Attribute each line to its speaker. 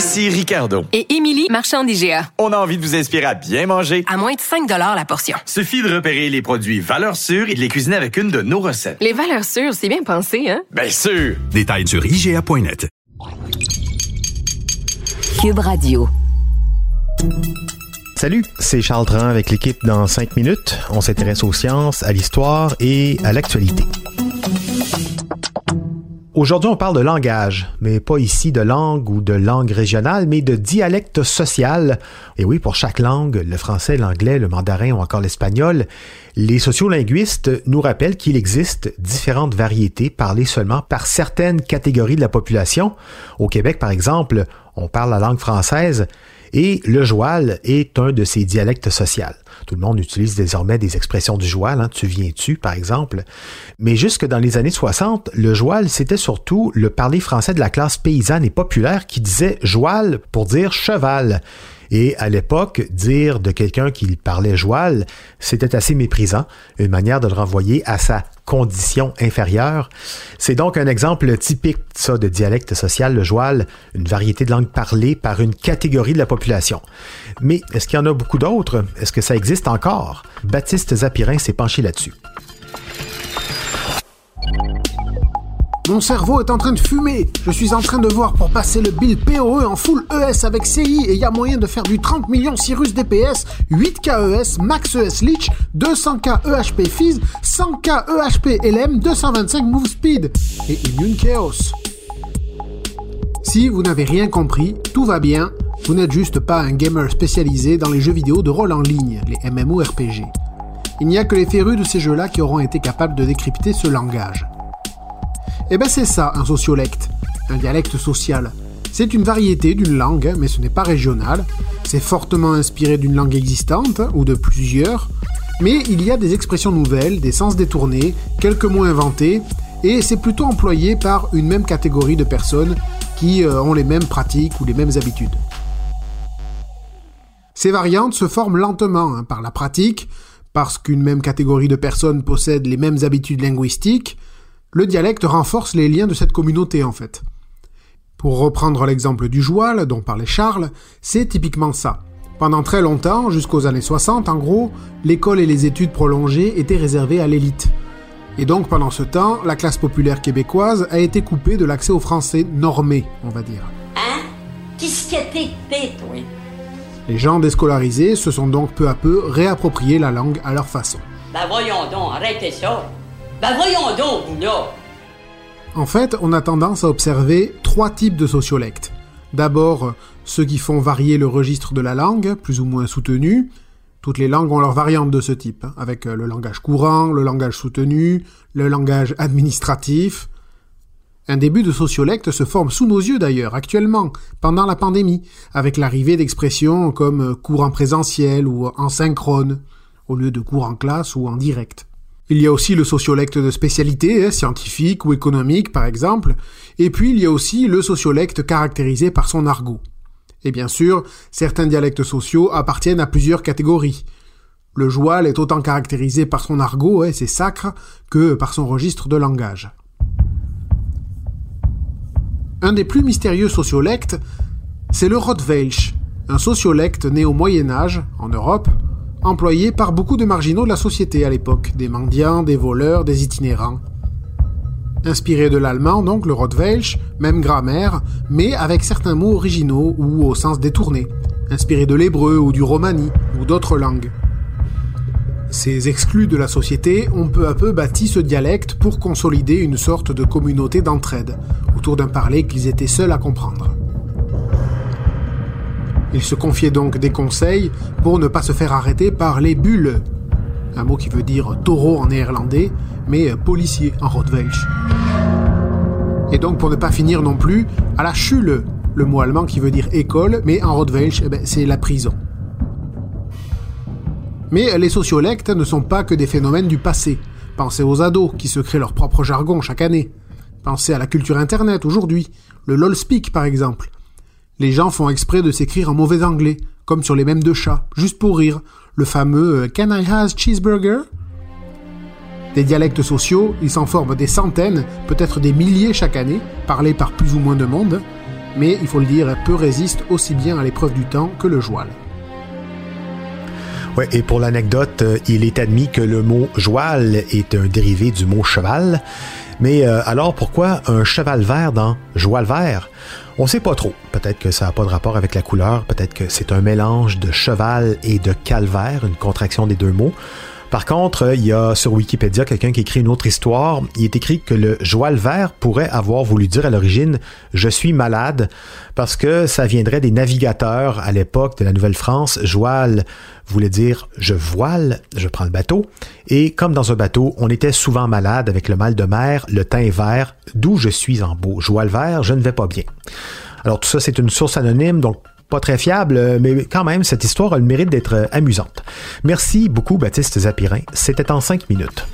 Speaker 1: Ici Ricardo.
Speaker 2: Et Émilie, marchand d'IGA.
Speaker 1: On a envie de vous inspirer à bien manger.
Speaker 2: À moins de 5 la portion.
Speaker 1: Suffit de repérer les produits valeurs sûres et de les cuisiner avec une de nos recettes.
Speaker 2: Les valeurs sûres, c'est bien pensé, hein?
Speaker 1: Bien sûr!
Speaker 3: Détails sur IGA.net.
Speaker 4: Cube Radio.
Speaker 5: Salut, c'est Charles Tran avec l'équipe dans 5 minutes. On s'intéresse aux sciences, à l'histoire et à l'actualité. Aujourd'hui, on parle de langage, mais pas ici de langue ou de langue régionale, mais de dialecte social. Et oui, pour chaque langue, le français, l'anglais, le mandarin ou encore l'espagnol, les sociolinguistes nous rappellent qu'il existe différentes variétés parlées seulement par certaines catégories de la population. Au Québec, par exemple, on parle la langue française, et le joual est un de ces dialectes sociaux. Tout le monde utilise désormais des expressions du joual, hein, tu viens-tu, par exemple. Mais jusque dans les années 60, le joual, c'était surtout le parler français de la classe paysanne et populaire qui disait joual pour dire cheval. Et à l'époque, dire de quelqu'un qui parlait joual, c'était assez méprisant, une manière de le renvoyer à sa condition inférieure. C'est donc un exemple typique de dialecte social, le joual, une variété de langue parlée par une catégorie de la population. Mais est-ce qu'il y en a beaucoup d'autres? Est-ce que ça existe encore? Baptiste Zapirin s'est penché là-dessus.
Speaker 6: Mon cerveau est en train de fumer. Je suis en train de voir pour passer le bill POE en full ES avec CI et il y a moyen de faire du 30 millions Cyrus DPS, 8K ES, Max ES Leech, 200K EHP Fizz, 100K EHP LM, 225 Move Speed et Immune Chaos. Si vous n'avez rien compris, tout va bien. Vous n'êtes juste pas un gamer spécialisé dans les jeux vidéo de rôle en ligne, les MMORPG. Il n'y a que les férus de ces jeux-là qui auront été capables de décrypter ce langage. Eh ben c'est ça, un sociolecte, un dialecte social. C'est une variété d'une langue, mais ce n'est pas régional. C'est fortement inspiré d'une langue existante, ou de plusieurs. Mais il y a des expressions nouvelles, des sens détournés, quelques mots inventés, et c'est plutôt employé par une même catégorie de personnes qui euh, ont les mêmes pratiques ou les mêmes habitudes. Ces variantes se forment lentement hein, par la pratique, parce qu'une même catégorie de personnes possède les mêmes habitudes linguistiques, le dialecte renforce les liens de cette communauté en fait. Pour reprendre l'exemple du joual dont parlait Charles, c'est typiquement ça. Pendant très longtemps, jusqu'aux années 60 en gros, l'école et les études prolongées étaient réservées à l'élite. Et donc pendant ce temps, la classe populaire québécoise a été coupée de l'accès au français normé, on va dire.
Speaker 7: Hein? Qu'est-ce que t'es, toi?
Speaker 6: Les gens déscolarisés se sont donc peu à peu réappropriés la langue à leur façon.
Speaker 7: Ben voyons donc, arrêtez ça ben voyons donc, là
Speaker 6: En fait, on a tendance à observer trois types de sociolectes. D'abord, ceux qui font varier le registre de la langue, plus ou moins soutenu. Toutes les langues ont leur variante de ce type, hein, avec euh, le langage courant, le langage soutenu, le langage administratif. Un début de sociolecte se forme sous nos yeux d'ailleurs, actuellement, pendant la pandémie, avec l'arrivée d'expressions comme courant présentiel ou en synchrone, au lieu de cours en classe ou en direct. Il y a aussi le sociolecte de spécialité, hein, scientifique ou économique par exemple, et puis il y a aussi le sociolecte caractérisé par son argot. Et bien sûr, certains dialectes sociaux appartiennent à plusieurs catégories. Le joual est autant caractérisé par son argot et ses sacres que par son registre de langage. Un des plus mystérieux sociolectes, c'est le Rottweilsch, un sociolecte né au Moyen Âge, en Europe, employé par beaucoup de marginaux de la société à l'époque, des mendiants, des voleurs, des itinérants. Inspiré de l'allemand, donc le Rottweilsch, même grammaire, mais avec certains mots originaux ou au sens détourné, inspiré de l'hébreu ou du romani ou d'autres langues. Ces exclus de la société ont peu à peu bâti ce dialecte pour consolider une sorte de communauté d'entraide, autour d'un parler qu'ils étaient seuls à comprendre. Il se confiait donc des conseils pour ne pas se faire arrêter par les bulles, un mot qui veut dire taureau en néerlandais, mais policier en Rottweilsch. Et donc pour ne pas finir non plus à la chule, le mot allemand qui veut dire école, mais en Rottweil, eh ben, c'est la prison. Mais les sociolectes ne sont pas que des phénomènes du passé. Pensez aux ados qui se créent leur propre jargon chaque année. Pensez à la culture internet aujourd'hui, le lol speak par exemple. Les gens font exprès de s'écrire en mauvais anglais, comme sur les mêmes de chats, juste pour rire, le fameux euh, Can I have cheeseburger? Des dialectes sociaux, ils s'en forment des centaines, peut-être des milliers chaque année, parlés par plus ou moins de monde, mais il faut le dire, peu résistent aussi bien à l'épreuve du temps que le joual.
Speaker 5: Et pour l'anecdote, euh, il est admis que le mot joual est un dérivé du mot cheval. Mais euh, alors pourquoi un cheval vert dans joual vert? On sait pas trop. Peut-être que ça n'a pas de rapport avec la couleur, peut-être que c'est un mélange de cheval et de calvaire, une contraction des deux mots. Par contre, il y a sur Wikipédia quelqu'un qui écrit une autre histoire. Il est écrit que le joal vert pourrait avoir voulu dire à l'origine je suis malade parce que ça viendrait des navigateurs à l'époque de la Nouvelle-France. Joal voulait dire je voile, je prends le bateau. Et comme dans un bateau, on était souvent malade avec le mal de mer, le teint vert, d'où je suis en beau. Joal vert, je ne vais pas bien. Alors tout ça, c'est une source anonyme, donc pas très fiable, euh, mais quand même, cette histoire a le mérite d'être euh, amusante. Merci beaucoup, Baptiste Zapirin. C'était en cinq minutes.